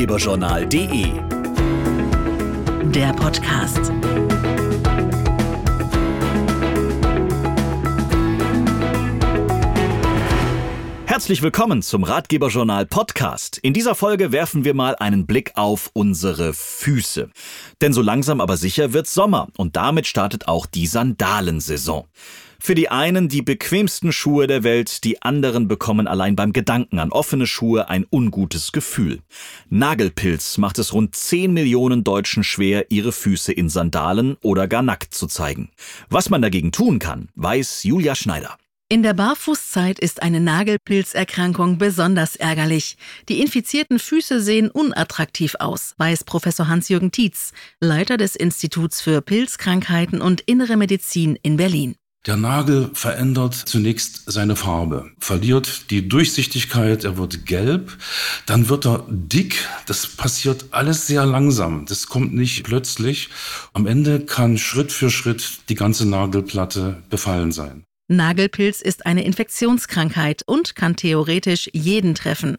ratgeberjournal.de. Der Podcast. Herzlich willkommen zum Ratgeberjournal Podcast. In dieser Folge werfen wir mal einen Blick auf unsere Füße. Denn so langsam aber sicher wird Sommer und damit startet auch die Sandalensaison. Für die einen die bequemsten Schuhe der Welt, die anderen bekommen allein beim Gedanken an offene Schuhe ein ungutes Gefühl. Nagelpilz macht es rund 10 Millionen Deutschen schwer, ihre Füße in Sandalen oder gar nackt zu zeigen. Was man dagegen tun kann, weiß Julia Schneider. In der Barfußzeit ist eine Nagelpilzerkrankung besonders ärgerlich. Die infizierten Füße sehen unattraktiv aus, weiß Professor Hans-Jürgen Tietz, Leiter des Instituts für Pilzkrankheiten und Innere Medizin in Berlin. Der Nagel verändert zunächst seine Farbe, verliert die Durchsichtigkeit, er wird gelb, dann wird er dick. Das passiert alles sehr langsam. Das kommt nicht plötzlich. Am Ende kann Schritt für Schritt die ganze Nagelplatte befallen sein. Nagelpilz ist eine Infektionskrankheit und kann theoretisch jeden treffen.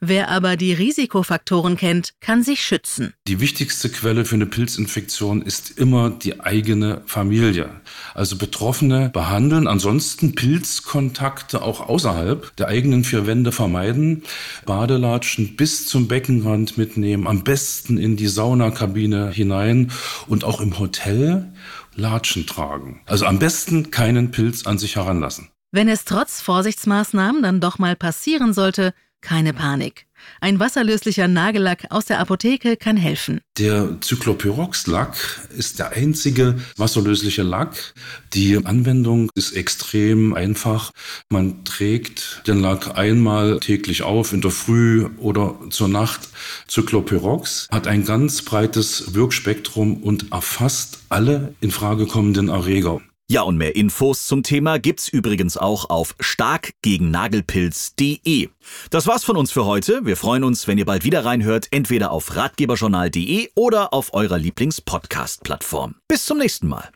Wer aber die Risikofaktoren kennt, kann sich schützen. Die wichtigste Quelle für eine Pilzinfektion ist immer die eigene Familie. Also Betroffene behandeln, ansonsten Pilzkontakte auch außerhalb der eigenen vier Wände vermeiden, Badelatschen bis zum Beckenrand mitnehmen, am besten in die Saunakabine hinein und auch im Hotel Latschen tragen. Also am besten keinen Pilz an sich heranlassen. Wenn es trotz Vorsichtsmaßnahmen dann doch mal passieren sollte, keine Panik. Ein wasserlöslicher Nagellack aus der Apotheke kann helfen. Der Cyclopyrox-Lack ist der einzige wasserlösliche Lack. Die Anwendung ist extrem einfach. Man trägt den Lack einmal täglich auf, in der Früh oder zur Nacht. Cyclopyrox hat ein ganz breites Wirkspektrum und erfasst alle in Frage kommenden Erreger. Ja, und mehr Infos zum Thema gibt's übrigens auch auf starkgegennagelpilz.de. Das war's von uns für heute. Wir freuen uns, wenn ihr bald wieder reinhört, entweder auf ratgeberjournal.de oder auf eurer Lieblingspodcast-Plattform. Bis zum nächsten Mal.